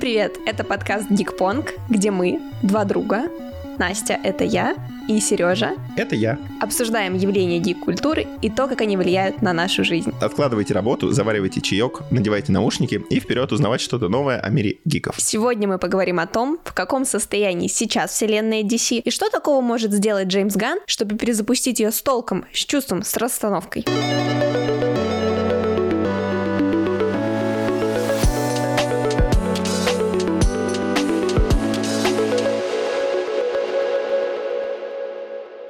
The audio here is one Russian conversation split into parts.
Всем привет! Это подкаст Гикпонг, где мы, два друга, Настя — это я, и Сережа — это я. Обсуждаем явления гик-культуры и то, как они влияют на нашу жизнь. Откладывайте работу, заваривайте чаек, надевайте наушники и вперед узнавать что-то новое о мире гиков. Сегодня мы поговорим о том, в каком состоянии сейчас вселенная DC и что такого может сделать Джеймс Ган, чтобы перезапустить ее с толком, с чувством, с расстановкой.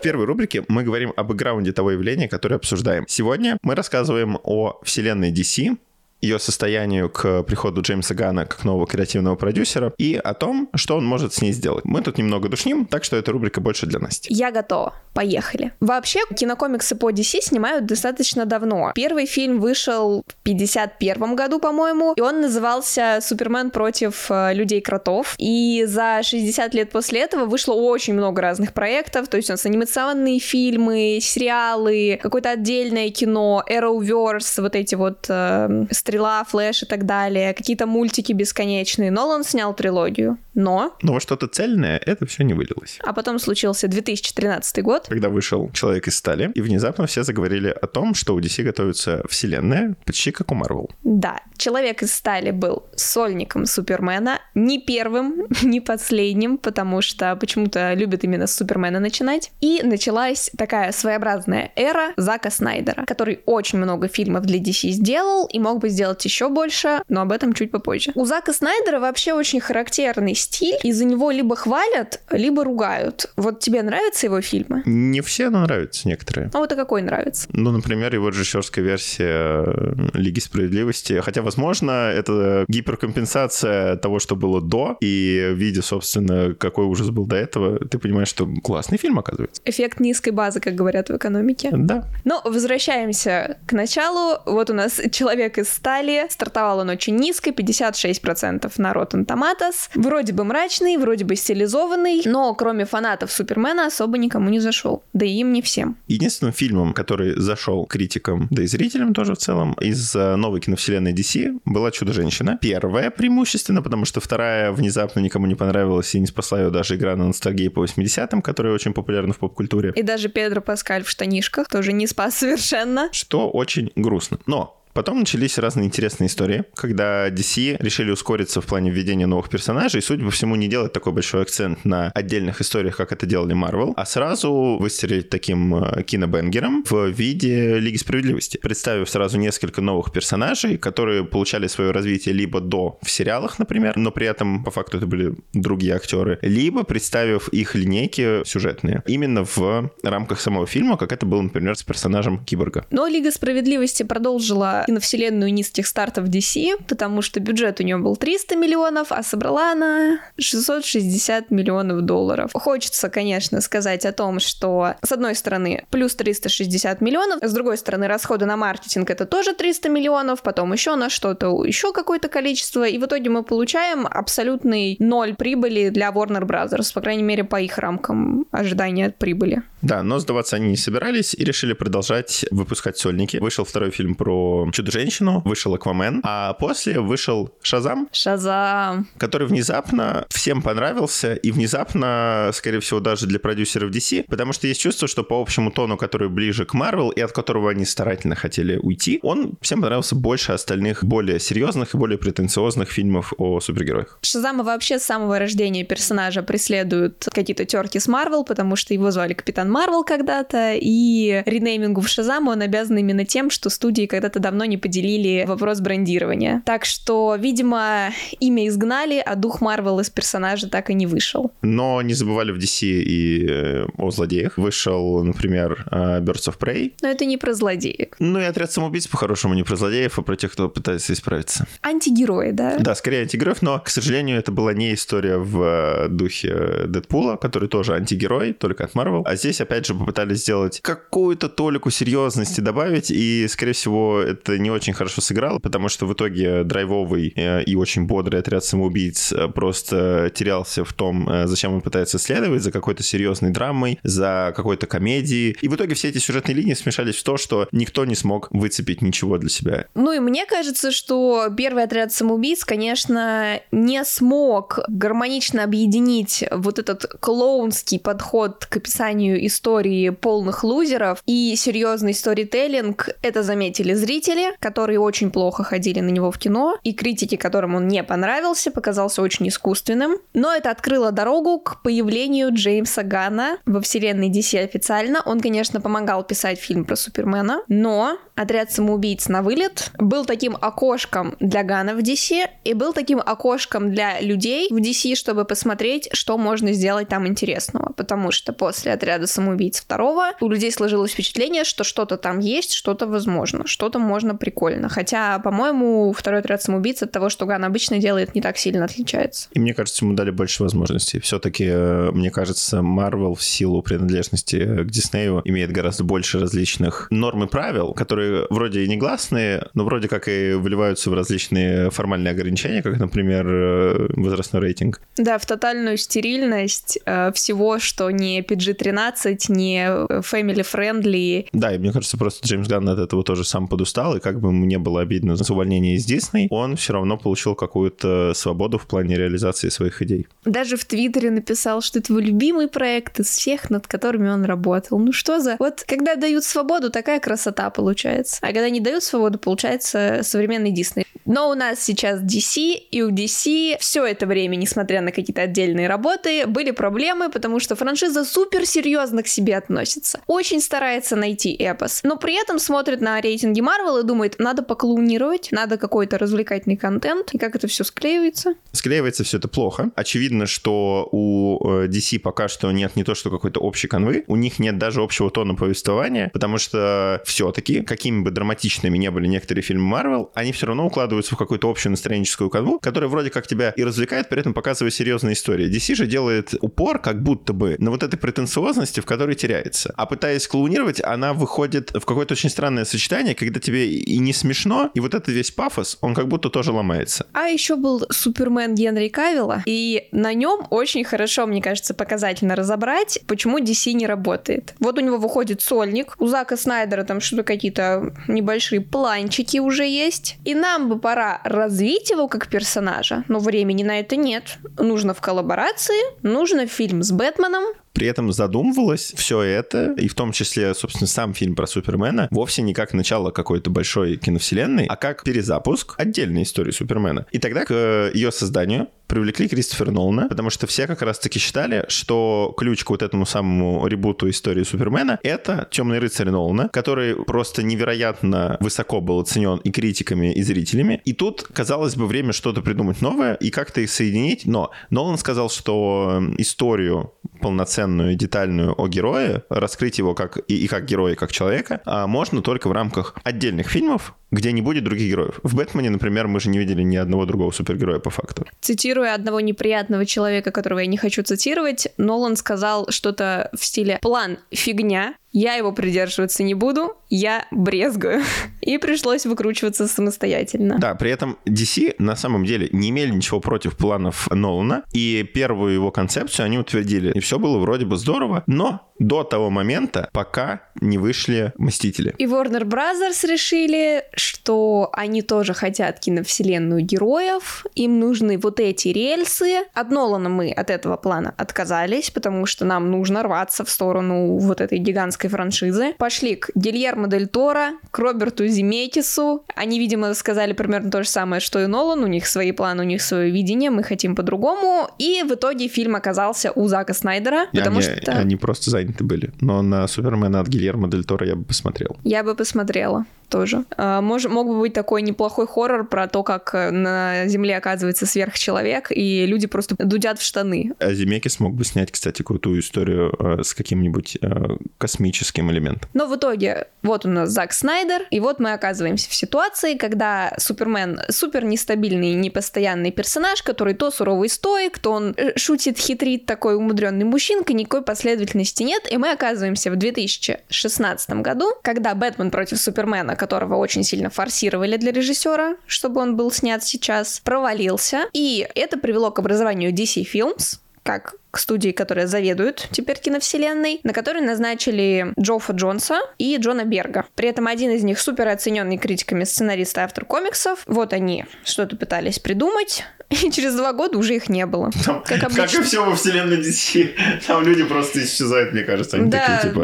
В первой рубрике мы говорим об бэкграунде того явления, которое обсуждаем. Сегодня мы рассказываем о вселенной DC, ее состоянию к приходу Джеймса Гана как нового креативного продюсера и о том, что он может с ней сделать. Мы тут немного душним, так что эта рубрика больше для Насти. Я готова. Поехали. Вообще, кинокомиксы по DC снимают достаточно давно. Первый фильм вышел в 51 году, по-моему, и он назывался «Супермен против э, людей-кротов». И за 60 лет после этого вышло очень много разных проектов, то есть у нас анимационные фильмы, сериалы, какое-то отдельное кино, Arrowverse, вот эти вот э, Стрела, Флэш и так далее, какие-то мультики бесконечные. Нолан снял трилогию, но... Но во что-то цельное это все не вылилось. А потом случился 2013 год. Когда вышел Человек из стали, и внезапно все заговорили о том, что у DC готовится вселенная, почти как у Марвел. Да, Человек из стали был сольником Супермена, не первым, не последним, потому что почему-то любят именно с Супермена начинать. И началась такая своеобразная эра Зака Снайдера, который очень много фильмов для DC сделал и мог бы сделать еще больше, но об этом чуть попозже. У Зака Снайдера вообще очень характерный стиль. Из-за него либо хвалят, либо ругают. Вот тебе нравятся его фильмы? Не все, но нравятся некоторые. А вот и какой нравится? Ну, например, его режиссерская версия э, Лиги Справедливости. Хотя, возможно, это гиперкомпенсация того, что было до, и видя, собственно, какой ужас был до этого, ты понимаешь, что классный фильм, оказывается. Эффект низкой базы, как говорят в экономике. Да. Но возвращаемся к началу. Вот у нас человек из ста стали. Стартовал он очень низко, 56% на Rotten Tomatoes. Вроде бы мрачный, вроде бы стилизованный, но кроме фанатов Супермена особо никому не зашел. Да и им не всем. Единственным фильмом, который зашел критикам, да и зрителям тоже в целом, из э, новой киновселенной DC была «Чудо-женщина». Первая преимущественно, потому что вторая внезапно никому не понравилась и не спасла ее даже игра на ностальгии по 80-м, которая очень популярна в поп-культуре. И даже Педро Паскаль в штанишках тоже не спас совершенно. Что очень грустно. Но Потом начались разные интересные истории, когда DC решили ускориться в плане введения новых персонажей, и, судя по всему, не делать такой большой акцент на отдельных историях, как это делали Marvel, а сразу выстрелить таким э, кинобенгером в виде Лиги Справедливости, представив сразу несколько новых персонажей, которые получали свое развитие либо до в сериалах, например, но при этом по факту это были другие актеры, либо представив их линейки сюжетные именно в рамках самого фильма, как это было, например, с персонажем Киборга. Но Лига Справедливости продолжила киновселенную низких стартов DC, потому что бюджет у нее был 300 миллионов, а собрала она 660 миллионов долларов. Хочется, конечно, сказать о том, что, с одной стороны, плюс 360 миллионов, с другой стороны, расходы на маркетинг это тоже 300 миллионов, потом еще на что-то, еще какое-то количество, и в итоге мы получаем абсолютный ноль прибыли для Warner Brothers, по крайней мере, по их рамкам ожидания от прибыли. Да, но сдаваться они не собирались и решили продолжать выпускать сольники. Вышел второй фильм про Чудо-женщину, вышел Аквамен, а после вышел Шазам. Шазам. Который внезапно всем понравился и внезапно, скорее всего, даже для продюсеров DC, потому что есть чувство, что по общему тону, который ближе к Marvel и от которого они старательно хотели уйти, он всем понравился больше остальных более серьезных и более претенциозных фильмов о супергероях. Шазама вообще с самого рождения персонажа преследуют какие-то терки с Marvel, потому что его звали Капитан Марвел когда-то, и ренеймингу в Шазаму он обязан именно тем, что студии когда-то давно не поделили вопрос брендирования. Так что, видимо, имя изгнали, а дух Марвел из персонажа так и не вышел. Но не забывали в DC и э, о злодеях. Вышел, например, э, Birds of Prey. Но это не про злодеев. Ну и отряд самоубийц по-хорошему не про злодеев, а про тех, кто пытается исправиться. Антигерои, да? Да, скорее антигероев, но, к сожалению, это была не история в э, духе Дэдпула, который тоже антигерой, только от Марвел. А здесь здесь, опять же, попытались сделать какую-то толику серьезности добавить, и, скорее всего, это не очень хорошо сыграло, потому что в итоге драйвовый э, и очень бодрый отряд самоубийц э, просто терялся в том, э, зачем он пытается следовать, за какой-то серьезной драмой, за какой-то комедией. И в итоге все эти сюжетные линии смешались в то, что никто не смог выцепить ничего для себя. Ну и мне кажется, что первый отряд самоубийц, конечно, не смог гармонично объединить вот этот клоунский подход к описанию истории полных лузеров и серьезный сторителлинг. Это заметили зрители, которые очень плохо ходили на него в кино, и критики, которым он не понравился, показался очень искусственным. Но это открыло дорогу к появлению Джеймса Гана во вселенной DC официально. Он, конечно, помогал писать фильм про Супермена, но отряд самоубийц на вылет был таким окошком для Гана в DC и был таким окошком для людей в DC, чтобы посмотреть, что можно сделать там интересного. Потому что после отряда самоубийц второго у людей сложилось впечатление, что что-то там есть, что-то возможно, что-то можно прикольно. Хотя, по-моему, второй отряд самоубийц от того, что Ган обычно делает, не так сильно отличается. И мне кажется, ему дали больше возможностей. Все-таки, э, мне кажется, Marvel в силу принадлежности к Диснею имеет гораздо больше различных норм и правил, которые вроде и негласные, но вроде как и вливаются в различные формальные ограничения, как, например, э, возрастной рейтинг. Да, в тотальную стерильность э, всего, что не PG-13, не family-friendly. Да, и мне кажется, просто Джеймс Ганн от этого тоже сам подустал, и как бы ему не было обидно за увольнение из Дисней, он все равно получил какую-то свободу в плане реализации своих идей. Даже в Твиттере написал, что это его любимый проект из всех, над которыми он работал. Ну что за... Вот когда дают свободу, такая красота получается. А когда не дают свободу, получается современный Дисней. Но у нас сейчас DC, и у DC все это время, несмотря на какие-то отдельные работы, были проблемы, потому что франшиза супер серьезно к себе относится. Очень старается найти эпос, но при этом смотрит на рейтинги Marvel и думает, надо поклоунировать, надо какой-то развлекательный контент, и как это все склеивается. Склеивается все это плохо. Очевидно, что у э, DC пока что нет не то, что какой-то общей конвы, у них нет даже общего тона повествования, потому что все-таки, какими бы драматичными не были некоторые фильмы Marvel, они все равно укладываются в какую-то общую настроенческую канву, которая вроде как тебя и развлекает, при этом показывая серьезные истории. DC же делает упор как будто бы на вот этой претенциозности, в которой теряется. А пытаясь клоунировать, она выходит в какое-то очень странное сочетание, когда тебе и не смешно, и вот этот весь пафос, он как будто тоже ломается. А еще был Супермен Генри Кавилла, и на нем очень хорошо, мне кажется, показательно разобрать, почему DC не работает. Вот у него выходит сольник, у Зака Снайдера там что-то какие-то небольшие планчики уже есть, и нам бы пора развить его как персонажа, но времени на это нет. Нужно в коллаборации, нужно фильм с Бэтменом, при этом задумывалось все это, и в том числе, собственно, сам фильм про Супермена, вовсе не как начало какой-то большой киновселенной, а как перезапуск отдельной истории Супермена. И тогда к э, ее созданию привлекли Кристофера Нолана, потому что все как раз-таки считали, что ключ к вот этому самому ребуту истории Супермена — это «Темный рыцарь» Нолана, который просто невероятно высоко был оценен и критиками, и зрителями. И тут, казалось бы, время что-то придумать новое и как-то их соединить, но Нолан сказал, что историю полноценную, детальную о герое, раскрыть его как и, и как героя, и как человека, а можно только в рамках отдельных фильмов, где не будет других героев. В «Бэтмене», например, мы же не видели ни одного другого супергероя по факту. Цитируя одного неприятного человека, которого я не хочу цитировать, Нолан сказал что-то в стиле «план фигня, я его придерживаться не буду, я брезгаю. И пришлось выкручиваться самостоятельно. Да, при этом DC на самом деле не имели ничего против планов Нолана, и первую его концепцию они утвердили. И все было вроде бы здорово, но до того момента, пока не вышли Мстители. И Warner Brothers решили, что они тоже хотят киновселенную героев, им нужны вот эти рельсы. От Нолана мы от этого плана отказались, потому что нам нужно рваться в сторону вот этой гигантской франшизы. Пошли к Гильермо Дель Торо, к Роберту Земекису. Они, видимо, сказали примерно то же самое, что и Нолан. У них свои планы, у них свое видение, мы хотим по-другому. И в итоге фильм оказался у Зака Снайдера, потому они, что... Они просто заняты были. Но на Супермена от Гильермо Дель Торо я бы посмотрел. Я бы посмотрела. Тоже. А, мож, мог бы быть такой неплохой хоррор про то, как э, на Земле оказывается сверхчеловек, и люди просто дудят в штаны. А Земекис смог бы снять, кстати, крутую историю э, с каким-нибудь э, космическим элементом. Но в итоге, вот у нас Зак Снайдер, и вот мы оказываемся в ситуации, когда Супермен супер нестабильный, непостоянный персонаж, который то суровый стоик, то он шутит, хитрит, такой умудренный мужчинка, никакой последовательности нет, и мы оказываемся в 2016 году, когда Бэтмен против Супермена, которого очень сильно форсировали для режиссера, чтобы он был снят сейчас, провалился, и это привело к образованию DC Films, как к студии, которая заведует теперь киновселенной, на которой назначили Джоффа Джонса и Джона Берга. При этом один из них супер оцененный критиками сценарист и автор комиксов. Вот они что-то пытались придумать, и через два года уже их не было. Там, как, обычно. как и все во вселенной DC. Там люди просто исчезают, мне кажется. Они да. такие, типа...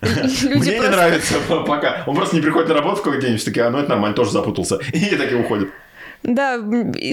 Мне не нравится пока. Он просто не приходит на работу в какой-то день, все такие, а ну это нормально, тоже запутался. И такие уходят. Да,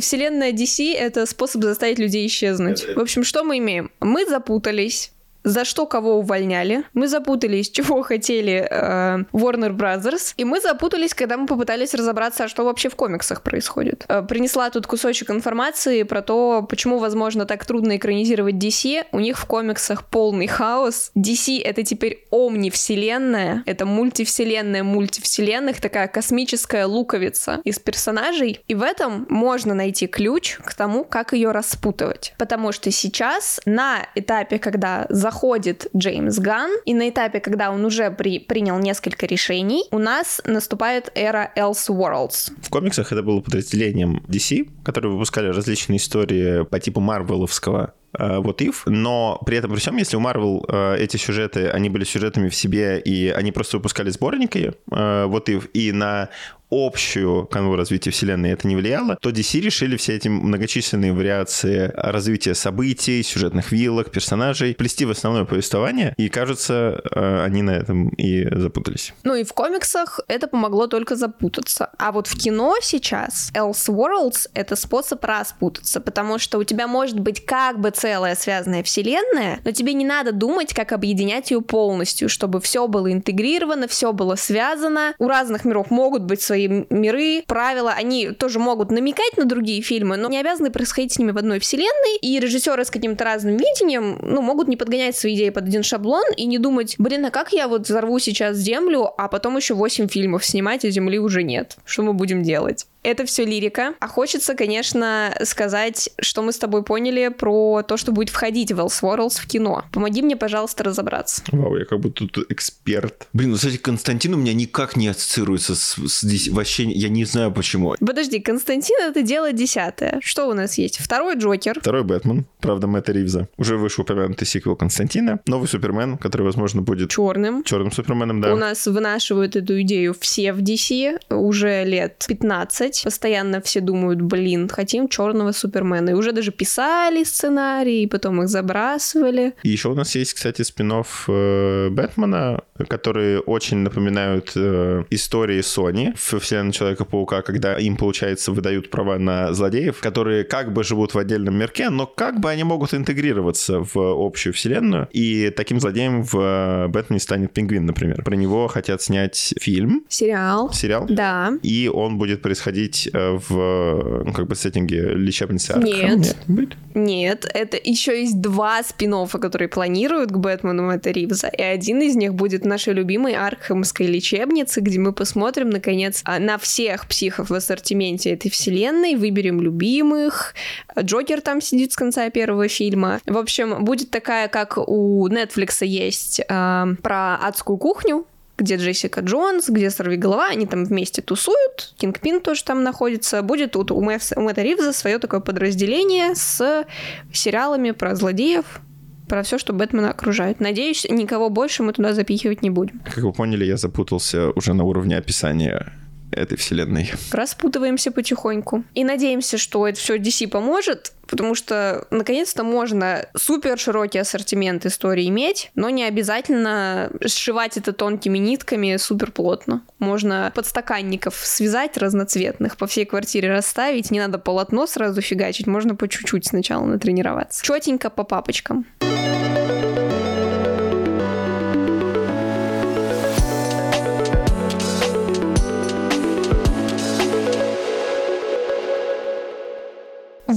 вселенная DC — это способ заставить людей исчезнуть. В общем, что мы имеем? Мы запутались за что кого увольняли. Мы запутались, чего хотели э, Warner Brothers. И мы запутались, когда мы попытались разобраться, а что вообще в комиксах происходит. Э, принесла тут кусочек информации про то, почему, возможно, так трудно экранизировать DC. У них в комиксах полный хаос. DC — это теперь омни-вселенная. Это мультивселенная мультивселенных, такая космическая луковица из персонажей. И в этом можно найти ключ к тому, как ее распутывать. Потому что сейчас на этапе, когда за заходит Джеймс Ган, и на этапе, когда он уже при, принял несколько решений, у нас наступает эра Elseworlds. В комиксах это было подразделением DC, которые выпускали различные истории по типу Марвеловского вот if, но при этом при всем, если у Marvel э, эти сюжеты, они были сюжетами в себе, и они просто выпускали сборники э, вот if, и на общую канву развития вселенной это не влияло, то DC решили все эти многочисленные вариации развития событий, сюжетных вилок, персонажей плести в основное повествование, и, кажется, э, они на этом и запутались. Ну и в комиксах это помогло только запутаться. А вот в кино сейчас Elseworlds — это способ распутаться, потому что у тебя может быть как бы целая связанная вселенная, но тебе не надо думать, как объединять ее полностью, чтобы все было интегрировано, все было связано. У разных миров могут быть свои миры, правила, они тоже могут намекать на другие фильмы, но не обязаны происходить с ними в одной вселенной, и режиссеры с каким-то разным видением, ну, могут не подгонять свои идеи под один шаблон и не думать, блин, а как я вот взорву сейчас Землю, а потом еще 8 фильмов снимать, а Земли уже нет. Что мы будем делать? Это все лирика. А хочется, конечно, сказать, что мы с тобой поняли про то, что будет входить в Elseworlds в кино. Помоги мне, пожалуйста, разобраться. Вау, я как будто тут эксперт. Блин, ну, кстати, Константин у меня никак не ассоциируется с, с вообще, я не знаю почему. Подожди, Константин это дело десятое. Что у нас есть? Второй Джокер. Второй Бэтмен, правда, Мэтта Ривза. Уже вышел упомянутый сиквел Константина. Новый Супермен, который, возможно, будет... Черным. Черным Суперменом, да. У нас вынашивают эту идею все в DC уже лет 15 делать. Постоянно все думают, блин, хотим черного Супермена. И уже даже писали сценарии, и потом их забрасывали. И еще у нас есть, кстати, спин э, Бэтмена, которые очень напоминают э, истории Sony в вселенной Человека-паука, когда им, получается, выдают права на злодеев, которые как бы живут в отдельном мирке, но как бы они могут интегрироваться в общую вселенную. И таким злодеем в э, Бэтмене станет Пингвин, например. Про него хотят снять фильм. Сериал. Сериал. Да. И он будет происходить происходить э, в, ну, как бы, сеттинге лечебницы Аркхам? Нет. Нет, Нет, это еще есть два спин которые планируют к Бэтмену Мэтта Ривза, и один из них будет нашей любимой Аркхамской лечебнице, где мы посмотрим, наконец, а, на всех психов в ассортименте этой вселенной, выберем любимых, Джокер там сидит с конца первого фильма. В общем, будет такая, как у Netflix есть э, про адскую кухню, где Джессика Джонс, где Сорви Голова, они там вместе тусуют, Кингпин тоже там находится. Будет тут у, у Мэтта Ривза свое такое подразделение с сериалами про злодеев, про все, что Бэтмена окружает. Надеюсь, никого больше мы туда запихивать не будем. Как вы поняли, я запутался уже на уровне описания этой вселенной. Распутываемся потихоньку. И надеемся, что это все DC поможет, потому что наконец-то можно супер широкий ассортимент истории иметь, но не обязательно сшивать это тонкими нитками супер плотно. Можно подстаканников связать разноцветных, по всей квартире расставить, не надо полотно сразу фигачить, можно по чуть-чуть сначала натренироваться. Четенько по папочкам.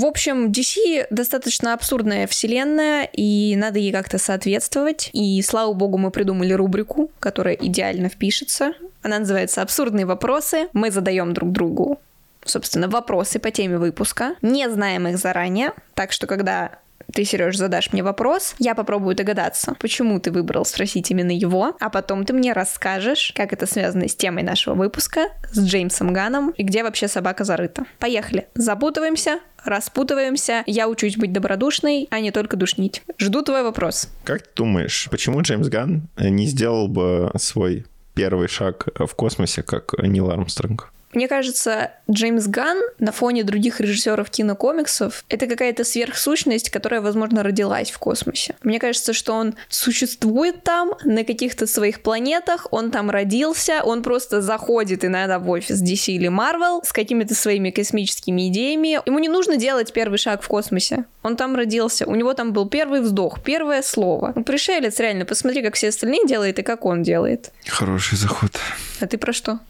Общем, DC достаточно абсурдная вселенная, и надо ей как-то соответствовать. И, слава богу, мы придумали рубрику, которая идеально впишется. Она называется «Абсурдные вопросы». Мы задаем друг другу собственно, вопросы по теме выпуска. Не знаем их заранее, так что когда ты, Сереж, задашь мне вопрос, я попробую догадаться, почему ты выбрал спросить именно его, а потом ты мне расскажешь, как это связано с темой нашего выпуска, с Джеймсом Ганом и где вообще собака зарыта. Поехали. Запутываемся, распутываемся. Я учусь быть добродушной, а не только душнить. Жду твой вопрос. Как ты думаешь, почему Джеймс Ган не сделал бы свой первый шаг в космосе, как Нил Армстронг? Мне кажется, Джеймс Ган на фоне других режиссеров кинокомиксов — это какая-то сверхсущность, которая, возможно, родилась в космосе. Мне кажется, что он существует там, на каких-то своих планетах, он там родился, он просто заходит иногда в офис DC или Marvel с какими-то своими космическими идеями. Ему не нужно делать первый шаг в космосе. Он там родился, у него там был первый вздох, первое слово. Он пришелец, реально, посмотри, как все остальные делают и как он делает. Хороший заход. А ты про что?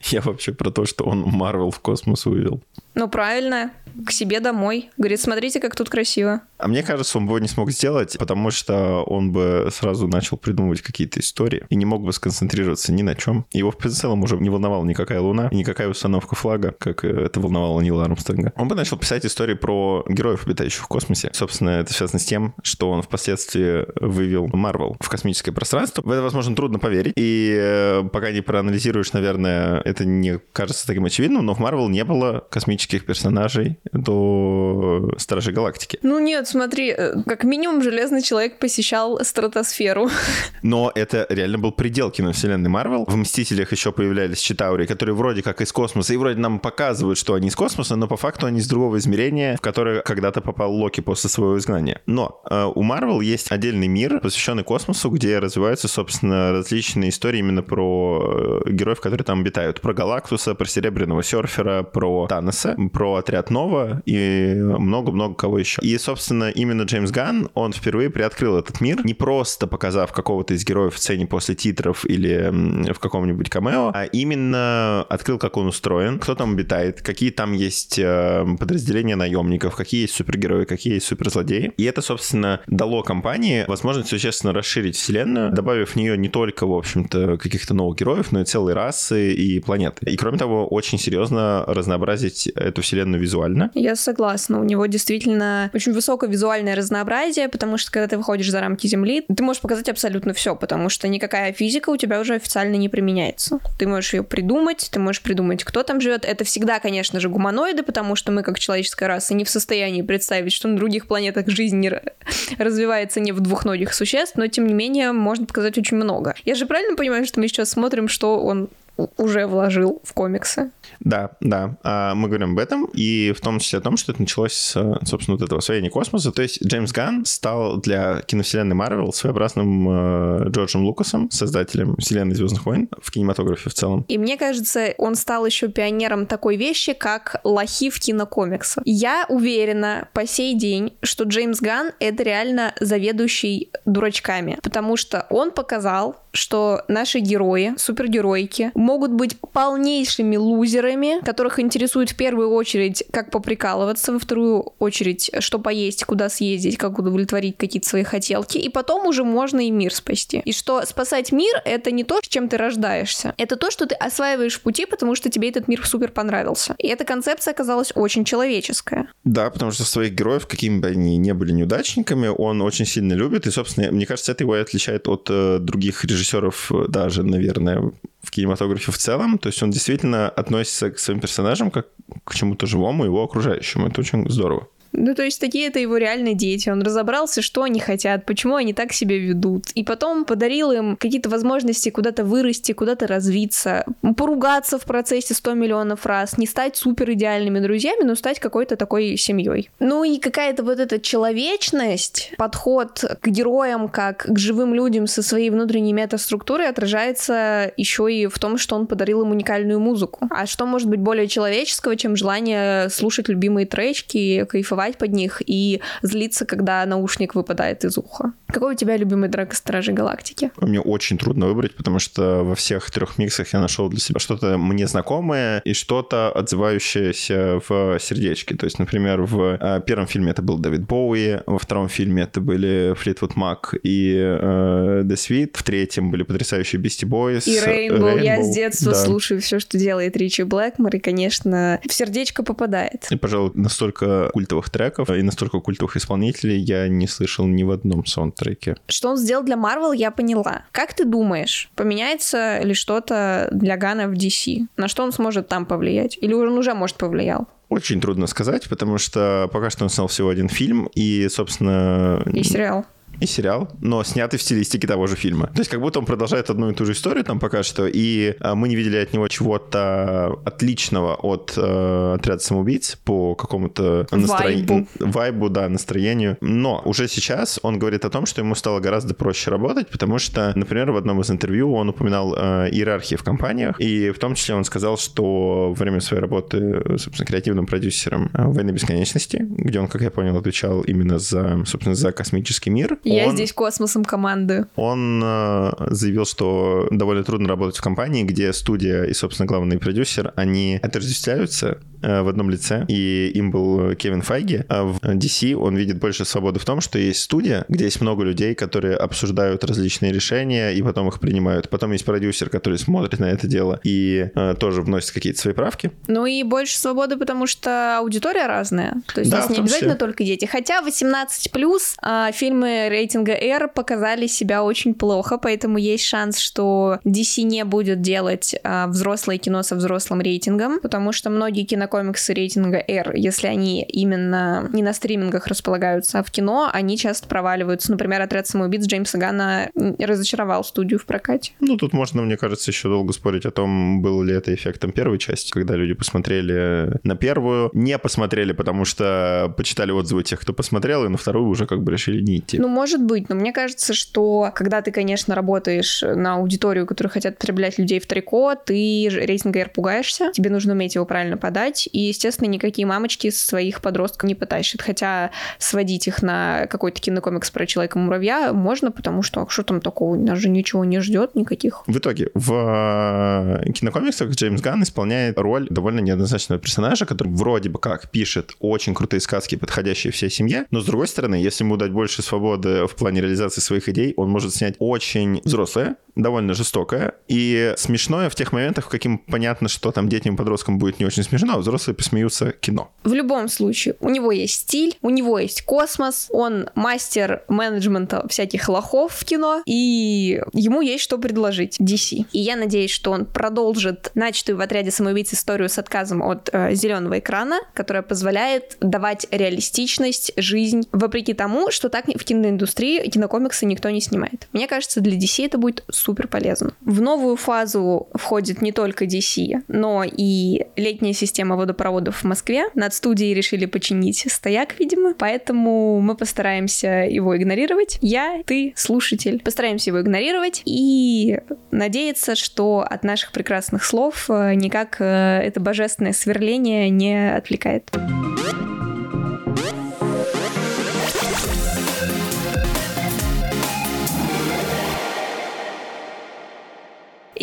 Я вообще про то, что он Марвел в космос вывел. Ну, правильно к себе домой. Говорит, смотрите, как тут красиво. А мне кажется, он бы его не смог сделать, потому что он бы сразу начал придумывать какие-то истории и не мог бы сконцентрироваться ни на чем. Его в целом уже не волновала никакая луна никакая установка флага, как это волновало Нила Армстронга. Он бы начал писать истории про героев, обитающих в космосе. Собственно, это связано с тем, что он впоследствии вывел Марвел в космическое пространство. В это, возможно, трудно поверить. И э, пока не проанализируешь, наверное, это не кажется таким очевидным, но в Марвел не было космических персонажей до Стражей Галактики. Ну нет, смотри, э, как минимум Железный Человек посещал стратосферу. Но это реально был предел киновселенной Марвел. В Мстителях еще появлялись Читаури, которые вроде как из космоса, и вроде нам показывают, что они из космоса, но по факту они из другого измерения, в которое когда-то попал Локи после своего изгнания. Но э, у Марвел есть отдельный мир, посвященный космосу, где развиваются, собственно, различные истории именно про э, героев, которые там обитают. Про Галактуса, про Серебряного Серфера, про Таноса, про Отряд Нова и много-много кого еще. И, собственно, именно Джеймс Ганн, он впервые приоткрыл этот мир, не просто показав какого-то из героев в сцене после титров или в каком-нибудь камео, а именно открыл, как он устроен, кто там обитает, какие там есть э, подразделения наемников, какие есть супергерои, какие есть суперзлодеи. И это, собственно, дало компании возможность существенно расширить вселенную, добавив в нее не только, в общем-то, каких-то новых героев, но и целые расы и планеты. И, кроме того, очень серьезно разнообразить эту вселенную визуально. Я согласна. У него действительно очень высокое визуальное разнообразие, потому что когда ты выходишь за рамки Земли, ты можешь показать абсолютно все, потому что никакая физика у тебя уже официально не применяется. Ты можешь ее придумать, ты можешь придумать, кто там живет. Это всегда, конечно же, гуманоиды, потому что мы, как человеческая раса, не в состоянии представить, что на других планетах жизнь не развивается не в двухногих существ, но тем не менее можно показать очень много. Я же правильно понимаю, что мы сейчас смотрим, что он уже вложил в комиксы. Да, да. А, мы говорим об этом, и в том числе о том, что это началось с, собственно, вот этого освоения космоса. То есть Джеймс Ганн стал для киновселенной Марвел своеобразным э, Джорджем Лукасом, создателем вселенной Звездных войн в кинематографе в целом. И мне кажется, он стал еще пионером такой вещи, как лохи в кинокомиксах. Я уверена по сей день, что Джеймс Ганн — это реально заведующий дурачками, потому что он показал, что наши герои, супергероики, могут быть полнейшими лузерами, которых интересует в первую очередь, как поприкалываться, во вторую очередь, что поесть, куда съездить, как удовлетворить какие-то свои хотелки, и потом уже можно и мир спасти. И что спасать мир — это не то, с чем ты рождаешься, это то, что ты осваиваешь в пути, потому что тебе этот мир супер понравился. И эта концепция оказалась очень человеческая. Да, потому что своих героев, какими бы они ни были неудачниками, он очень сильно любит, и, собственно, мне кажется, это его и отличает от э, других режиссеров даже, наверное, в кинематографе в целом. То есть он действительно относится к своим персонажам как к чему-то живому, его окружающему. Это очень здорово. Ну, то есть такие это его реальные дети. Он разобрался, что они хотят, почему они так себя ведут. И потом подарил им какие-то возможности куда-то вырасти, куда-то развиться, поругаться в процессе 100 миллионов раз, не стать супер идеальными друзьями, но стать какой-то такой семьей. Ну и какая-то вот эта человечность, подход к героям как к живым людям со своей внутренней метаструктурой отражается еще и в том, что он подарил им уникальную музыку. А что может быть более человеческого, чем желание слушать любимые тречки, кайфовать танцевать под них и злиться, когда наушник выпадает из уха. Какой у тебя любимый трек из Стражей Галактики? Мне очень трудно выбрать, потому что во всех трех миксах я нашел для себя что-то мне знакомое и что-то отзывающееся в сердечке. То есть, например, в э, первом фильме это был Дэвид Боуи, во втором фильме это были Флитвуд Мак и э, The Sweet, в третьем были потрясающие Beastie Boys. И Rainbow. Я с детства да. слушаю все, что делает Ричи Блэкмор, и, конечно, в сердечко попадает. И, пожалуй, настолько культовых треков и настолько культовых исполнителей я не слышал ни в одном саундтреке. Что он сделал для Marvel, я поняла. Как ты думаешь, поменяется ли что-то для Гана в DC? На что он сможет там повлиять? Или он уже, может, повлиял? Очень трудно сказать, потому что пока что он снял всего один фильм, и, собственно... И сериал и сериал, но снятый в стилистике того же фильма. То есть как будто он продолжает одну и ту же историю там пока что, и а, мы не видели от него чего-то отличного от э, отряда самоубийц по какому-то настроению. Вайбу, да, настроению. Но уже сейчас он говорит о том, что ему стало гораздо проще работать, потому что, например, в одном из интервью он упоминал э, иерархии в компаниях, и в том числе он сказал, что во время своей работы, собственно, креативным продюсером э, «Войны бесконечности», где он, как я понял, отвечал именно за, собственно, за космический мир, я он, здесь космосом команды. Он э, заявил, что довольно трудно работать в компании, где студия и, собственно, главный продюсер, они отождествляются э, в одном лице, и им был Кевин Файги. А в DC он видит больше свободы в том, что есть студия, где есть много людей, которые обсуждают различные решения и потом их принимают. Потом есть продюсер, который смотрит на это дело и э, тоже вносит какие-то свои правки. Ну и больше свободы, потому что аудитория разная. То есть да, здесь не обязательно числе. только дети. Хотя 18 плюс а, фильмы рейтинга R показали себя очень плохо, поэтому есть шанс, что DC не будет делать а, взрослое кино со взрослым рейтингом, потому что многие кинокомиксы рейтинга R, если они именно не на стримингах располагаются, а в кино, они часто проваливаются. Например, «Отряд самоубийц» Джеймса Гана разочаровал студию в прокате. Ну, тут можно, мне кажется, еще долго спорить о том, был ли это эффектом первой части, когда люди посмотрели на первую, не посмотрели, потому что почитали отзывы тех, кто посмотрел, и на вторую уже как бы решили не идти. Ну, может быть, но мне кажется, что когда ты, конечно, работаешь на аудиторию, которые хотят потреблять людей в трико, ты рейтинга R пугаешься, тебе нужно уметь его правильно подать, и, естественно, никакие мамочки своих подростков не потащат, хотя сводить их на какой-то кинокомикс про Человека-муравья можно, потому что а что там такого, нас же ничего не ждет никаких. В итоге, в э, кинокомиксах Джеймс Ганн исполняет роль довольно неоднозначного персонажа, который вроде бы как пишет очень крутые сказки, подходящие всей семье, но, с другой стороны, если ему дать больше свободы в плане реализации своих идей, он может снять очень взрослое, довольно жестокое и смешное в тех моментах, в каким понятно, что там детям и подросткам будет не очень смешно, а взрослые посмеются кино. В любом случае, у него есть стиль, у него есть космос, он мастер менеджмента всяких лохов в кино, и ему есть что предложить DC. И я надеюсь, что он продолжит начатую в отряде самоубийц историю с отказом от э, зеленого экрана, которая позволяет давать реалистичность, жизнь, вопреки тому, что так в киноиндустрии кинокомиксы никто не снимает. Мне кажется, для DC это будет супер полезно. В новую фазу входит не только DC, но и летняя система водопроводов в Москве. Над студией решили починить стояк, видимо, поэтому мы постараемся его игнорировать. Я, ты, слушатель, постараемся его игнорировать и надеяться, что от наших прекрасных слов э, никак э, это божественное сверление не отвлекает.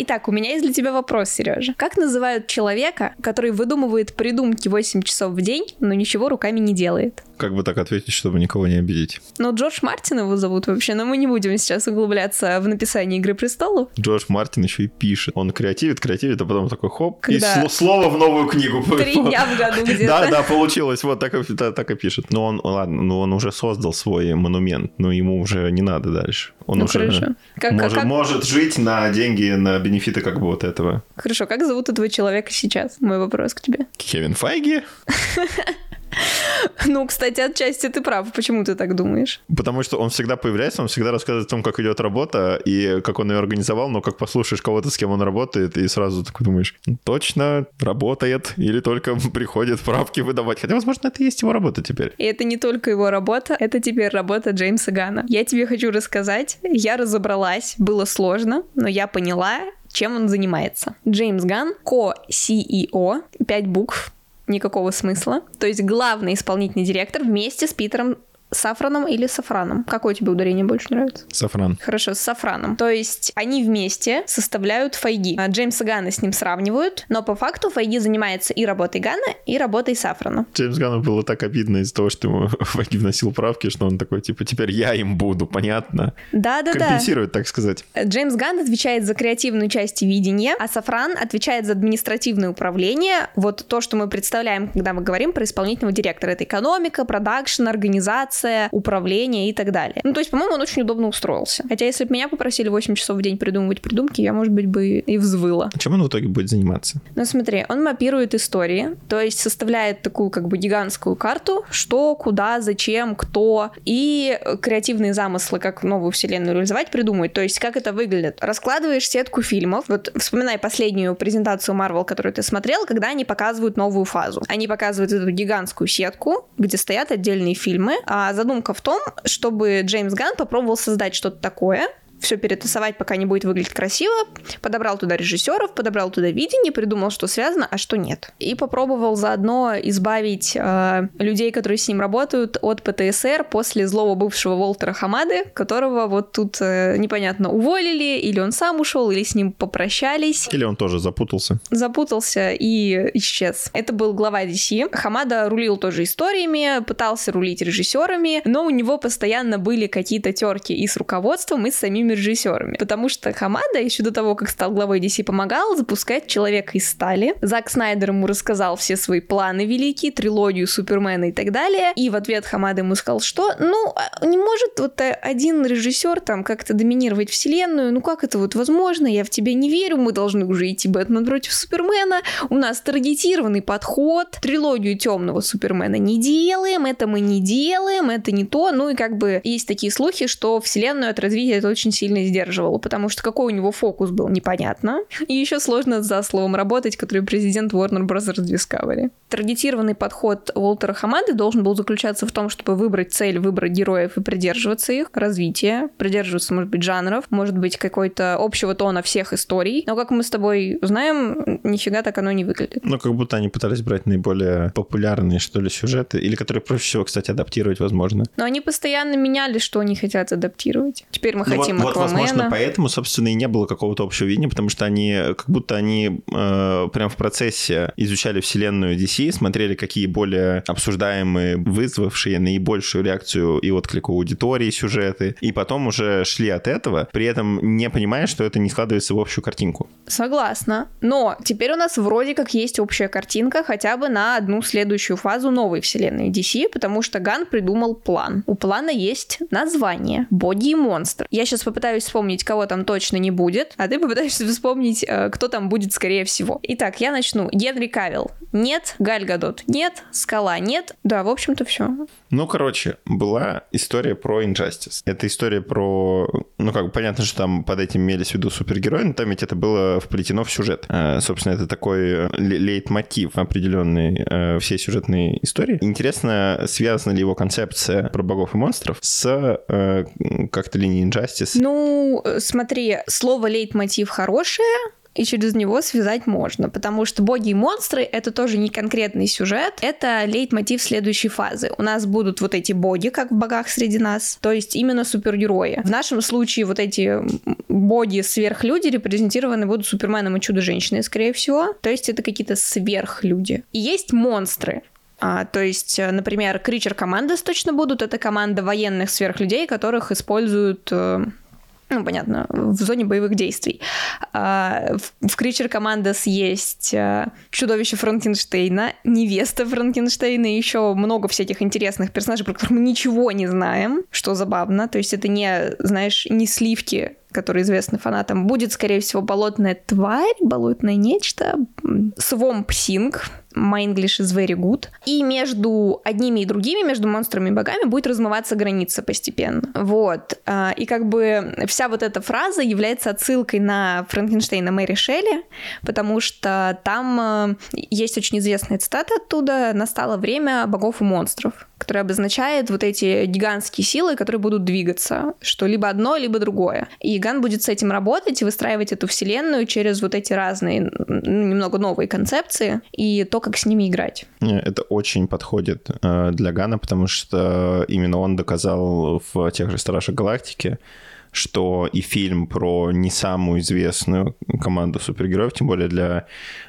Итак, у меня есть для тебя вопрос, Сережа. Как называют человека, который выдумывает придумки 8 часов в день, но ничего руками не делает? Как бы так ответить, чтобы никого не обидеть? Ну, Джордж Мартин его зовут вообще, но мы не будем сейчас углубляться в написание «Игры престолов». Джордж Мартин еще и пишет. Он креативит, креативит, а потом такой хоп, Когда... и слово в новую книгу. Три дня в году где-то. Да, да, получилось, вот так, так и пишет. Но он, ладно, ну он уже создал свой монумент, но ему уже не надо дальше. Он ну, уже. Как, может, как... может жить на деньги, на бенефиты как бы вот этого. Хорошо, как зовут этого человека сейчас? Мой вопрос к тебе. Кевин Файги? Ну, кстати, отчасти ты прав. Почему ты так думаешь? Потому что он всегда появляется, он всегда рассказывает о том, как идет работа и как он ее организовал, но как послушаешь кого-то, с кем он работает, и сразу такой думаешь, точно, работает, или только приходит правки выдавать. Хотя, возможно, это и есть его работа теперь. И это не только его работа, это теперь работа Джеймса Гана. Я тебе хочу рассказать, я разобралась, было сложно, но я поняла, чем он занимается. Джеймс Ган, ко-CEO, пять букв, никакого смысла. То есть главный исполнительный директор вместе с Питером Сафраном или Сафраном? Какое тебе ударение больше нравится? Сафран. Хорошо, с Сафраном. То есть они вместе составляют Файги. А Джеймса Гана с ним сравнивают, но по факту Файги занимается и работой Гана, и работой Сафрана. Джеймс Гану было так обидно из-за того, что ему Файги вносил правки, что он такой, типа, теперь я им буду, понятно? Да-да-да. Компенсирует, так сказать. Джеймс Ганн отвечает за креативную часть видения, а Сафран отвечает за административное управление. Вот то, что мы представляем, когда мы говорим про исполнительного директора. Это экономика, продакшн, организация, управление и так далее. Ну, то есть, по-моему, он очень удобно устроился. Хотя, если бы меня попросили 8 часов в день придумывать придумки, я, может быть, бы и взвыла. А чем он в итоге будет заниматься? Ну, смотри, он мапирует истории, то есть составляет такую как бы гигантскую карту, что, куда, зачем, кто, и креативные замыслы, как новую вселенную реализовать, придумывает. То есть, как это выглядит. Раскладываешь сетку фильмов. Вот вспоминай последнюю презентацию Marvel, которую ты смотрел, когда они показывают новую фазу. Они показывают эту гигантскую сетку, где стоят отдельные фильмы, а задумка в том, чтобы Джеймс Ганн попробовал создать что-то такое, все перетасовать, пока не будет выглядеть красиво. Подобрал туда режиссеров, подобрал туда видение, придумал, что связано, а что нет. И попробовал заодно избавить э, людей, которые с ним работают, от ПТСР после злого бывшего Волтера Хамады, которого вот тут э, непонятно уволили, или он сам ушел, или с ним попрощались. Или он тоже запутался. Запутался и исчез. Это был глава DC. Хамада рулил тоже историями, пытался рулить режиссерами, но у него постоянно были какие-то терки и с руководством, и с самими режиссерами. Потому что Хамада еще до того, как стал главой DC, помогал запускать «Человека из стали». Зак Снайдер ему рассказал все свои планы великие, трилогию Супермена и так далее. И в ответ Хамада ему сказал, что, ну, а не может вот один режиссер там как-то доминировать вселенную, ну как это вот возможно, я в тебя не верю, мы должны уже идти Бэтмен против Супермена, у нас таргетированный подход, трилогию темного Супермена не делаем, это мы не делаем, это не то, ну и как бы есть такие слухи, что вселенную от развития это очень сильно сдерживало, потому что какой у него фокус был, непонятно. И еще сложно за словом работать, который президент Warner Bros. Discovery. Таргетированный подход Уолтера Хамады должен был заключаться в том, чтобы выбрать цель, выбрать героев и придерживаться их, развития, придерживаться, может быть, жанров, может быть, какой-то общего тона всех историй. Но, как мы с тобой знаем, нифига так оно не выглядит. Ну, как будто они пытались брать наиболее популярные, что ли, сюжеты, или которые проще всего, кстати, адаптировать, возможно. Но они постоянно меняли, что они хотят адаптировать. Теперь мы Ну, хотим вот, возможно, поэтому, собственно, и не было какого-то общего видения, потому что они, как будто они э, прям в процессе изучали вселенную DC, смотрели, какие более обсуждаемые, вызвавшие наибольшую реакцию и отклик у аудитории сюжеты, и потом уже шли от этого, при этом не понимая, что это не складывается в общую картинку. Согласна. Но теперь у нас вроде как есть общая картинка хотя бы на одну следующую фазу новой вселенной DC, потому что Ган придумал план. У плана есть название «Боги и монстр». Я сейчас попытаюсь вспомнить, кого там точно не будет, а ты попытаешься вспомнить, э, кто там будет скорее всего. Итак, я начну. Генри Кавилл. Нет. Галь Гадот. Нет. Скала. Нет. Да, в общем-то, все. Ну, короче, была история про Injustice. Это история про... Ну, как бы понятно, что там под этим имелись в виду супергерои, но там ведь это было вплетено в сюжет. Э, собственно, это такой э, ле- лейтмотив определенный э, всей сюжетной истории. Интересно, связана ли его концепция про богов и монстров с как-то линией Injustice? Ну, э, смотри, слово лейтмотив хорошее, и через него связать можно, потому что боги и монстры — это тоже не конкретный сюжет, это лейтмотив следующей фазы. У нас будут вот эти боги, как в богах среди нас, то есть именно супергерои. В нашем случае вот эти м, боги сверхлюди репрезентированы будут Суперменом и Чудо-женщиной, скорее всего, то есть это какие-то сверхлюди. И есть монстры, а, то есть, э, например, Кричер Командос точно будут. Это команда военных сверхлюдей, которых используют э, ну, понятно, в зоне боевых действий. А, В Кричер Командос есть э, чудовище Франкенштейна, невеста Франкенштейна и еще много всяких интересных персонажей, про которых мы ничего не знаем, что забавно. То есть это не, знаешь, не сливки которые известны фанатам, будет, скорее всего, болотная тварь, болотное нечто, Swamp Thing, My English is very good. И между одними и другими, между монстрами и богами будет размываться граница постепенно. Вот. А, И как бы вся вот эта фраза является отсылкой на Франкенштейна Мэри Шелли, потому что там э, есть очень известная цитата оттуда «Настало время богов и монстров», который обозначает вот эти гигантские силы, которые будут двигаться, что либо одно, либо другое. И Ган будет с этим работать и выстраивать эту вселенную через вот эти разные, немного новые концепции и то, как с ними играть. Это очень подходит э, для Гана, потому что именно он доказал в тех же Стражах Галактики, что и фильм про не самую известную команду супергероев, тем более для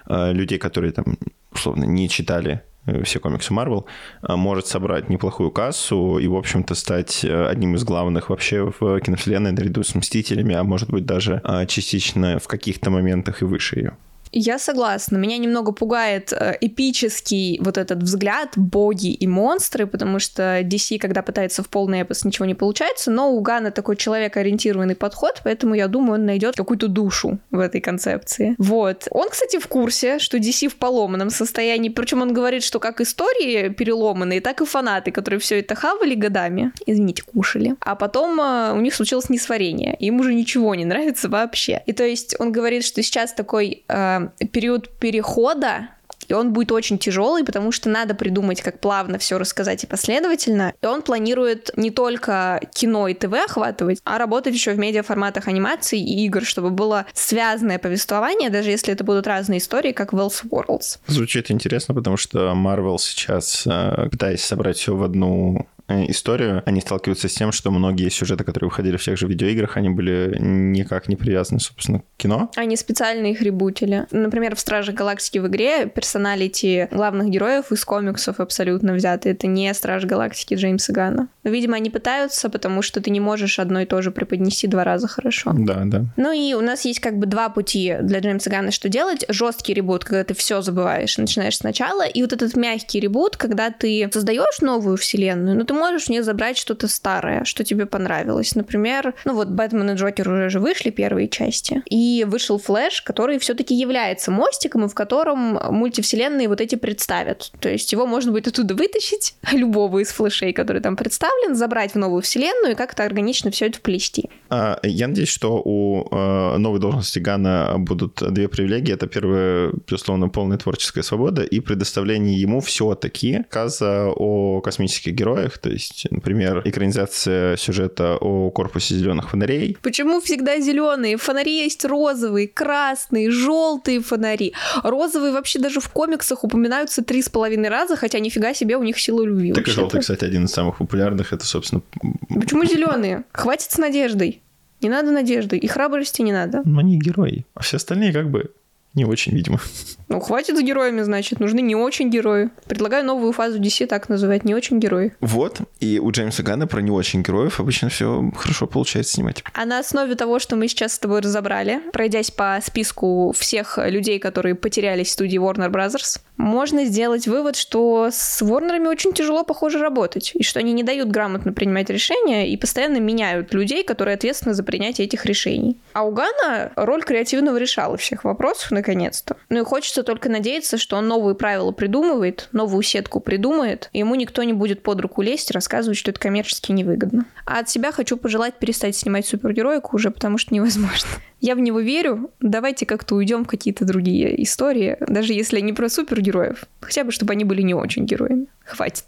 э, людей, которые там, условно, не читали все комиксы Марвел, э, может собрать неплохую кассу и, в общем-то, стать э, одним из главных вообще в киновселенной наряду с «Мстителями», а может быть даже частично в каких-то моментах и выше ее. Я согласна. Меня немного пугает э, эпический вот этот взгляд боги и монстры, потому что DC, когда пытается в полный эпос, ничего не получается, но у Гана такой человекоориентированный подход, поэтому я думаю, он найдет какую-то душу в этой концепции. Вот. Он, кстати, в курсе, что DC в поломанном состоянии, причем он говорит, что как истории переломанные, так и фанаты, которые все это хавали годами, извините, кушали, а потом э, у них случилось несварение, им уже ничего не нравится вообще. И то есть он говорит, что сейчас такой э, период перехода, и он будет очень тяжелый, потому что надо придумать, как плавно все рассказать и последовательно. И он планирует не только кино и ТВ охватывать, а работать еще в медиаформатах анимации и игр, чтобы было связанное повествование, даже если это будут разные истории, как в Worlds. Звучит интересно, потому что Marvel сейчас, э, пытаясь собрать все в одну историю, они сталкиваются с тем, что многие сюжеты, которые выходили в тех же видеоиграх, они были никак не привязаны, собственно, к кино. Они специально их ребутили. Например, в Страже Галактики в игре персоналити главных героев из комиксов абсолютно взяты. Это не Страж Галактики Джеймса Гана. Но, видимо, они пытаются, потому что ты не можешь одно и то же преподнести два раза хорошо. Да, да. Ну и у нас есть как бы два пути для Джеймса Гана, что делать. Жесткий ребут, когда ты все забываешь, начинаешь сначала, и вот этот мягкий ребут, когда ты создаешь новую вселенную, но ты можешь в нее забрать что-то старое, что тебе понравилось. Например, ну вот Бэтмен и Джокер уже же вышли первые части, и вышел Флэш, который все-таки является мостиком, и в котором мультивселенные вот эти представят. То есть его можно будет оттуда вытащить, любого из флешей, который там представлен, забрать в новую вселенную и как-то органично все это вплести. А, я надеюсь, что у а, новой должности Гана будут две привилегии. Это первое, безусловно, полная творческая свобода и предоставление ему все-таки сказа о космических героях, то есть, например, экранизация сюжета о корпусе зеленых фонарей. Почему всегда зеленые? Фонари есть розовые, красные, желтые фонари. Розовые вообще даже в комиксах упоминаются три с половиной раза, хотя нифига себе у них сила любви. Так и желтый, кстати, один из самых популярных. Это, собственно... Почему зеленые? Хватит с надеждой. Не надо надежды, и храбрости не надо. Но они герои, а все остальные как бы не очень, видимо. Ну, хватит с героями, значит. Нужны не очень герои. Предлагаю новую фазу DC так называть. Не очень герои. Вот. И у Джеймса Ганна про не очень героев обычно все хорошо получается снимать. А на основе того, что мы сейчас с тобой разобрали, пройдясь по списку всех людей, которые потерялись в студии Warner Brothers, можно сделать вывод, что с Ворнерами очень тяжело, похоже, работать, и что они не дают грамотно принимать решения и постоянно меняют людей, которые ответственны за принятие этих решений. А у Гана роль креативного решала всех вопросов, наконец-то. Ну и хочется только надеяться, что он новые правила придумывает, новую сетку придумает, и ему никто не будет под руку лезть и рассказывать, что это коммерчески невыгодно. А от себя хочу пожелать перестать снимать супергероику уже, потому что невозможно. Я в него верю, давайте как-то уйдем в какие-то другие истории, даже если не про супергероев, хотя бы чтобы они были не очень героями. Хватит.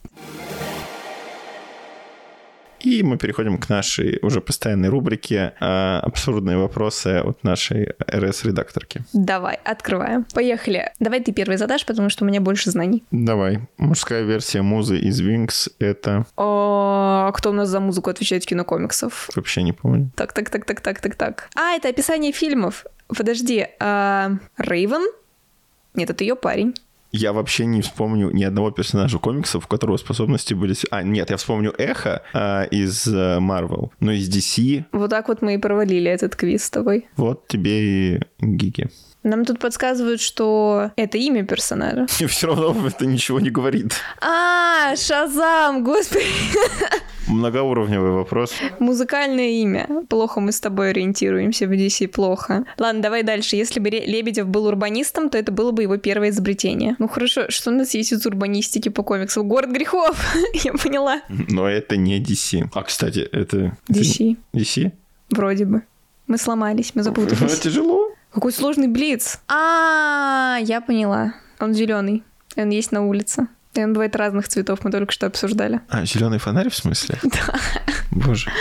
И мы переходим к нашей уже постоянной рубрике э, «Абсурдные вопросы от нашей РС-редакторки». Давай, открываем. Поехали. Давай ты первый задашь, потому что у меня больше знаний. Давай. Мужская версия музы из Винкс — это... О, кто у нас за музыку отвечает кинокомиксов? Вообще не помню. Так, так, так, так, так, так, так. А, это описание фильмов. Подожди, Рейвен? Нет, это ее парень я вообще не вспомню ни одного персонажа комиксов, у которого способности были... А, нет, я вспомню Эхо а, из Марвел, но из DC... Вот так вот мы и провалили этот квиз с тобой. Вот тебе и гики. Нам тут подсказывают, что это имя персонажа. И все равно это ничего не говорит. А, Шазам, господи. Многоуровневый вопрос. Музыкальное имя. Плохо мы с тобой ориентируемся в DC, плохо. Ладно, давай дальше. Если бы Лебедев был урбанистом, то это было бы его первое изобретение. Ну хорошо, что у нас есть из урбанистики по комиксам? Город грехов, я поняла. Но это не DC. А, кстати, это... DC. DC? Вроде бы. Мы сломались, мы запутались. Тяжело. Какой сложный блиц. А, я поняла. Он зеленый. Он есть на улице. И он бывает разных цветов, мы только что обсуждали. А, зеленый фонарь в смысле? Да. Боже.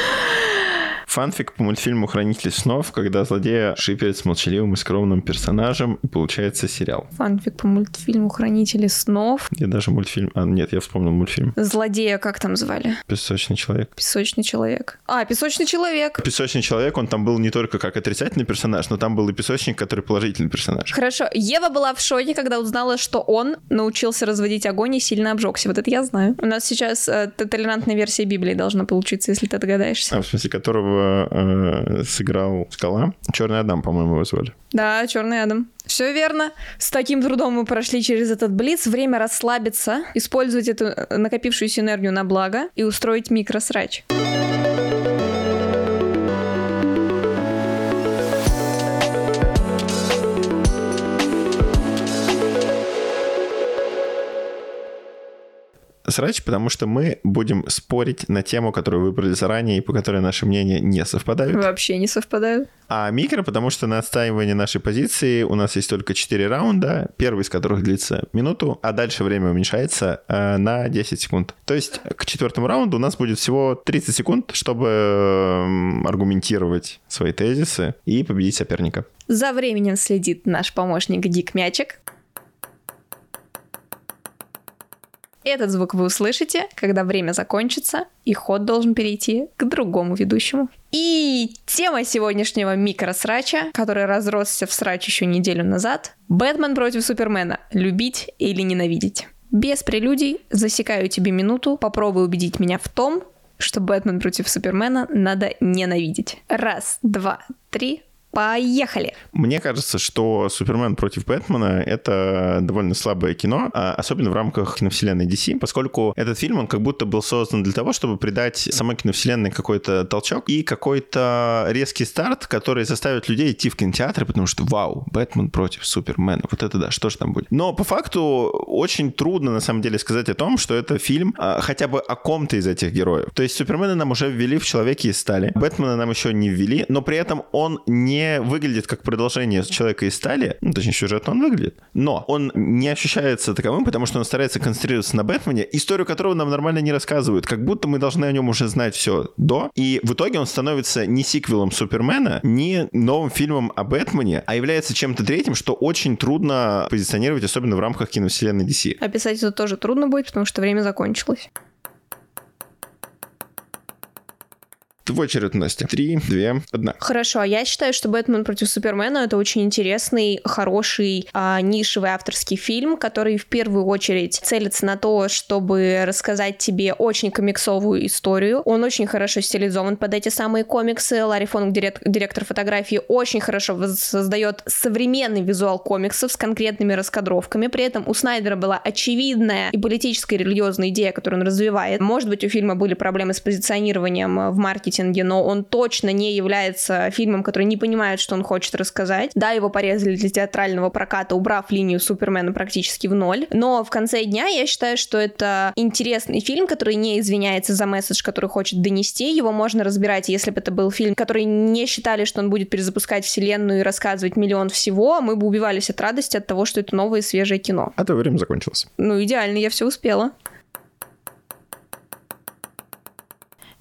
Фанфик по мультфильму «Хранитель снов», когда злодея шиперит с молчаливым и скромным персонажем, и получается сериал. Фанфик по мультфильму «Хранители снов». Я даже мультфильм... А, нет, я вспомнил мультфильм. Злодея как там звали? «Песочный человек». Песочный человек. А, Песочный человек. «Песочный человек», он там был не только как отрицательный персонаж, но там был и песочник, который положительный персонаж. Хорошо. Ева была в шоке, когда узнала, что он научился разводить огонь и сильно обжегся. Вот это я знаю. У нас сейчас э, толерантная версия Библии должна получиться, если ты догадаешься. А, в смысле, которого э, сыграл Скала. Черный Адам, по-моему, его звали. Да, Черный Адам. Все верно. С таким трудом мы прошли через этот блиц. Время расслабиться, использовать эту э, накопившуюся энергию на благо и устроить микросрач. срач, потому что мы будем спорить на тему, которую выбрали заранее и по которой наши мнения не совпадают. Вообще не совпадают. А микро, потому что на отстаивание нашей позиции у нас есть только 4 раунда, первый из которых длится минуту, а дальше время уменьшается э, на 10 секунд. То есть к четвертому раунду у нас будет всего 30 секунд, чтобы э, аргументировать свои тезисы и победить соперника. За временем следит наш помощник Дик Мячик. Этот звук вы услышите, когда время закончится, и ход должен перейти к другому ведущему. И тема сегодняшнего микросрача, который разросся в срач еще неделю назад, Бэтмен против Супермена. Любить или ненавидеть? Без прелюдий засекаю тебе минуту, попробуй убедить меня в том, что Бэтмен против Супермена надо ненавидеть. Раз, два, три, Поехали! Мне кажется, что Супермен против Бэтмена — это довольно слабое кино, а особенно в рамках киновселенной DC, поскольку этот фильм, он как будто был создан для того, чтобы придать самой киновселенной какой-то толчок и какой-то резкий старт, который заставит людей идти в кинотеатры, потому что, вау, Бэтмен против Супермена, вот это да, что же там будет? Но по факту очень трудно, на самом деле, сказать о том, что это фильм а, хотя бы о ком-то из этих героев. То есть Супермена нам уже ввели в Человеке из стали, Бэтмена нам еще не ввели, но при этом он не выглядит как продолжение Человека из стали, ну, точнее, сюжетно он выглядит, но он не ощущается таковым, потому что он старается концентрироваться на Бэтмене, историю которого нам нормально не рассказывают, как будто мы должны о нем уже знать все до, и в итоге он становится не сиквелом Супермена, не новым фильмом о Бэтмене, а является чем-то третьим, что очень трудно позиционировать, особенно в рамках киновселенной DC. Описать это тоже трудно будет, потому что время закончилось. Твой черед, Настя. Три, две, одна. Хорошо, а я считаю, что «Бэтмен против Супермена» — это очень интересный, хороший, а, нишевый авторский фильм, который в первую очередь целится на то, чтобы рассказать тебе очень комиксовую историю. Он очень хорошо стилизован под эти самые комиксы. Ларри Фонг, директор фотографии, очень хорошо создает современный визуал комиксов с конкретными раскадровками. При этом у Снайдера была очевидная и политическая, и религиозная идея, которую он развивает. Может быть, у фильма были проблемы с позиционированием в маркетинге маркетинге, но он точно не является фильмом, который не понимает, что он хочет рассказать. Да, его порезали для театрального проката, убрав линию Супермена практически в ноль. Но в конце дня я считаю, что это интересный фильм, который не извиняется за месседж, который хочет донести. Его можно разбирать, если бы это был фильм, который не считали, что он будет перезапускать вселенную и рассказывать миллион всего, мы бы убивались от радости от того, что это новое свежее кино. А то время закончилось. Ну, идеально, я все успела.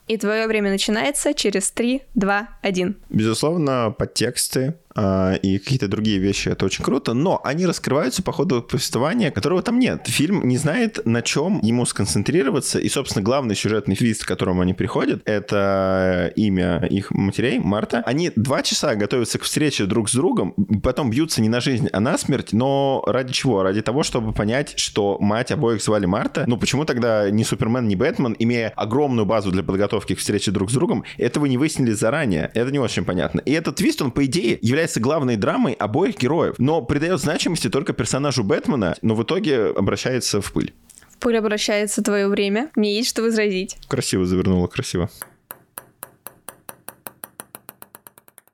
И твое время начинается через 3, 2, 1. Безусловно, подтексты и какие-то другие вещи, это очень круто, но они раскрываются по ходу повествования, которого там нет. Фильм не знает, на чем ему сконцентрироваться, и, собственно, главный сюжетный твист, к которому они приходят, это имя их матерей, Марта. Они два часа готовятся к встрече друг с другом, потом бьются не на жизнь, а на смерть, но ради чего? Ради того, чтобы понять, что мать обоих звали Марта. Ну, почему тогда ни Супермен, ни Бэтмен, имея огромную базу для подготовки к встрече друг с другом, этого не выяснили заранее? Это не очень понятно. И этот твист, он, по идее, является является главной драмой обоих героев, но придает значимости только персонажу Бэтмена, но в итоге обращается в пыль. В пыль обращается твое время. Мне есть что возразить. Красиво завернула, красиво.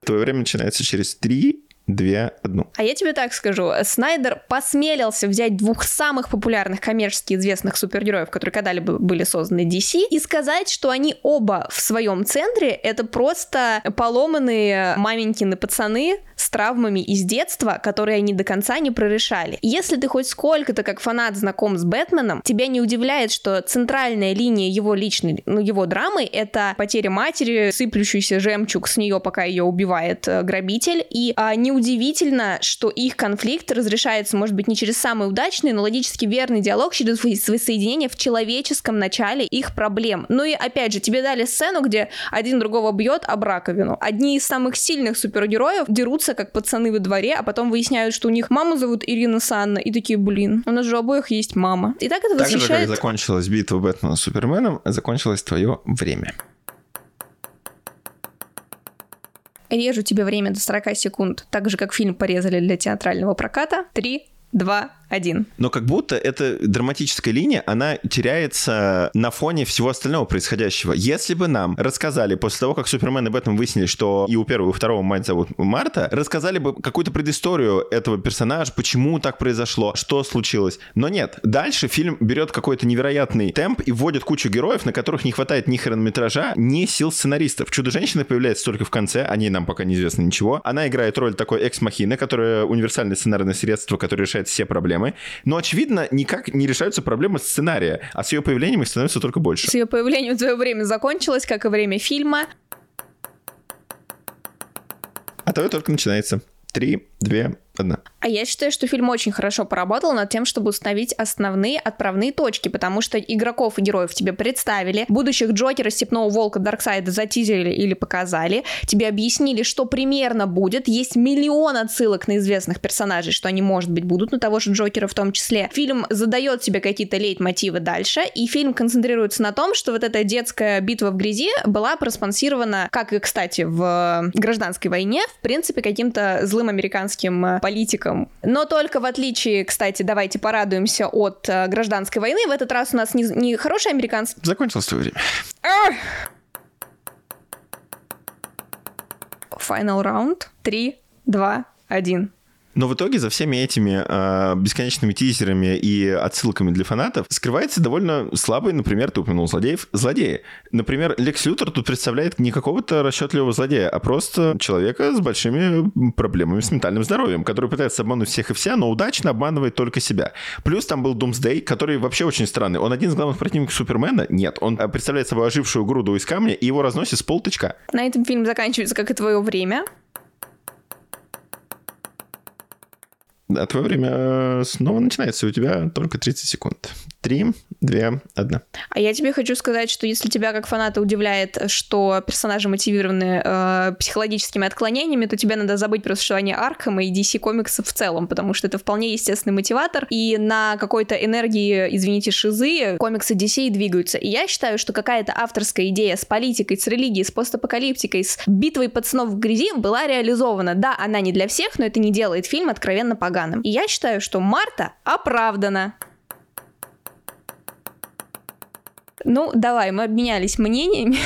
Твое время начинается через 3, две, одну. А я тебе так скажу. Снайдер посмелился взять двух самых популярных коммерчески известных супергероев, которые когда-либо были созданы DC, и сказать, что они оба в своем центре — это просто поломанные маменькины пацаны с травмами из детства, которые они до конца не прорешали. Если ты хоть сколько-то как фанат знаком с Бэтменом, тебя не удивляет, что центральная линия его личной, ну, его драмы — это потеря матери, сыплющийся жемчуг с нее, пока ее убивает э, грабитель, и а, неудивительно, что их конфликт разрешается, может быть, не через самый удачный, но логически верный диалог, через воссоединение в человеческом начале их проблем. Ну и, опять же, тебе дали сцену, где один другого бьет об раковину. Одни из самых сильных супергероев дерутся дерутся, как пацаны во дворе, а потом выясняют, что у них маму зовут Ирина Санна, и такие, блин, у нас же у обоих есть мама. И так это так восхищает... же, как закончилась битва Бэтмена с Суперменом, закончилось твое время. Режу тебе время до 40 секунд, так же, как фильм порезали для театрального проката. Три, два, один. Но как будто эта драматическая линия, она теряется на фоне всего остального происходящего. Если бы нам рассказали после того, как Супермен об этом выяснили, что и у первого, и у второго мать зовут Марта, рассказали бы какую-то предысторию этого персонажа, почему так произошло, что случилось. Но нет, дальше фильм берет какой-то невероятный темп и вводит кучу героев, на которых не хватает ни хронометража, ни сил сценаристов. Чудо-женщина появляется только в конце, о ней нам пока неизвестно ничего. Она играет роль такой экс-махины, которая универсальное сценарное средство, которое решает все проблемы проблемы, но, очевидно, никак не решаются проблемы сценария, а с ее появлением их становится только больше. С ее появлением твое время закончилось, как и время фильма. А твое только начинается. Три, две, одна. А я считаю, что фильм очень хорошо поработал над тем, чтобы установить основные отправные точки, потому что игроков и героев тебе представили, будущих Джокера, Степного Волка, Дарксайда затизили или показали, тебе объяснили, что примерно будет, есть миллион отсылок на известных персонажей, что они, может быть, будут, на того же Джокера в том числе. Фильм задает себе какие-то лейтмотивы дальше, и фильм концентрируется на том, что вот эта детская битва в грязи была проспонсирована, как и, кстати, в гражданской войне, в принципе, каким-то злым американским политиком политикам. Но только в отличие, кстати, давайте порадуемся от э, гражданской войны, в этот раз у нас не, не хороший американский... Закончилось твое время. Final раунд. Три, два, один. Но в итоге за всеми этими э, бесконечными тизерами и отсылками для фанатов скрывается довольно слабый, например, ты упомянул злодеев, злодеи. Например, Лекс Лютер тут представляет не какого-то расчетливого злодея, а просто человека с большими проблемами с ментальным здоровьем, который пытается обмануть всех и вся, но удачно обманывает только себя. Плюс там был Думсдей, который вообще очень странный. Он один из главных противников Супермена? Нет. Он представляет собой ожившую груду из камня, и его разносит с полточка. На этом фильм заканчивается, как и твое время. Да, твое время э, снова начинается, у тебя только 30 секунд. Три, две, одна. А я тебе хочу сказать, что если тебя как фаната удивляет, что персонажи мотивированы э, психологическими отклонениями, то тебе надо забыть про существование Аркхема и DC комиксов в целом, потому что это вполне естественный мотиватор, и на какой-то энергии, извините, шизы комиксы DC двигаются. И я считаю, что какая-то авторская идея с политикой, с религией, с постапокалиптикой, с битвой пацанов в грязи была реализована. Да, она не для всех, но это не делает фильм откровенно поганым. И я считаю, что Марта оправдана. Ну, давай, мы обменялись мнениями.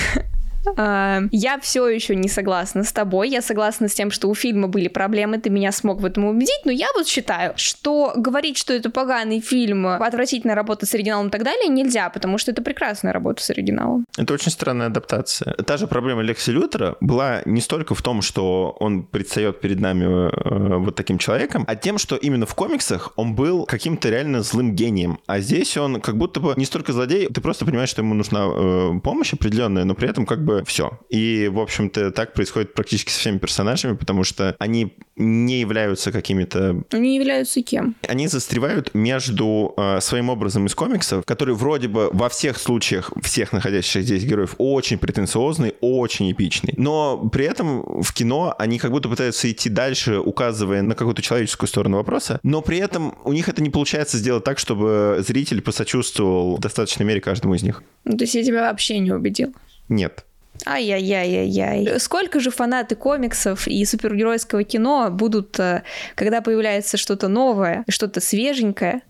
А, я все еще не согласна с тобой. Я согласна с тем, что у фильма были проблемы, ты меня смог в этом убедить, но я вот считаю, что говорить, что это поганый фильм, отвратительная работа с оригиналом и так далее, нельзя, потому что это прекрасная работа с оригиналом. Это очень странная адаптация. Та же проблема Лекси Лютера была не столько в том, что он предстает перед нами э, вот таким человеком, а тем, что именно в комиксах он был каким-то реально злым гением. А здесь он как будто бы не столько злодей, ты просто понимаешь, что ему нужна э, помощь определенная, но при этом как бы бы все. И, в общем-то, так происходит практически со всеми персонажами, потому что они не являются какими-то... Они являются кем? Они застревают между э, своим образом из комиксов, который вроде бы во всех случаях всех находящихся здесь героев очень претенциозный, очень эпичный. Но при этом в кино они как будто пытаются идти дальше, указывая на какую-то человеческую сторону вопроса, но при этом у них это не получается сделать так, чтобы зритель посочувствовал в достаточной мере каждому из них. Ну, то есть я тебя вообще не убедил? Нет. Ай-яй-яй-яй-яй. Сколько же фанаты комиксов и супергеройского кино будут, э, когда появляется что-то новое, что-то свеженькое,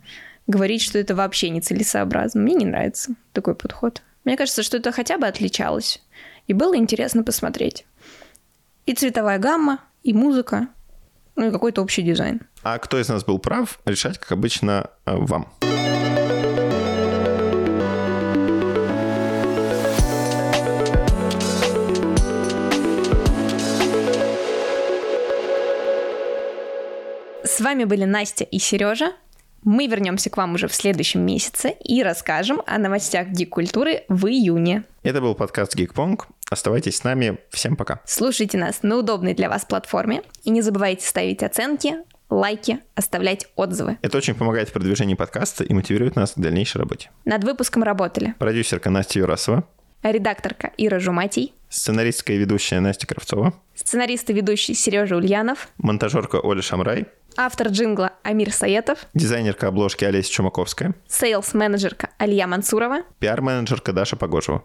говорить, что это вообще нецелесообразно. Мне не нравится такой подход. Мне кажется, что это хотя бы отличалось. И было интересно посмотреть. И цветовая гамма, и музыка, Ну и какой-то общий дизайн. А кто из нас был прав, решать, как обычно, э, вам. С вами были Настя и Сережа. Мы вернемся к вам уже в следующем месяце и расскажем о новостях гик-культуры в июне. Это был подкаст Geekpong. Оставайтесь с нами. Всем пока. Слушайте нас на удобной для вас платформе и не забывайте ставить оценки, лайки, оставлять отзывы. Это очень помогает в продвижении подкаста и мотивирует нас к дальнейшей работе. Над выпуском работали Продюсерка Настя Юрасова, редакторка Ира Жуматий, сценаристка и ведущая Настя Кравцова, сценарист и ведущий Сережа Ульянов, монтажерка Оля Шамрай, автор джингла Амир Саетов, дизайнерка обложки Олеся Чумаковская, сейлс-менеджерка Алия Мансурова, пиар-менеджерка Даша Погожева.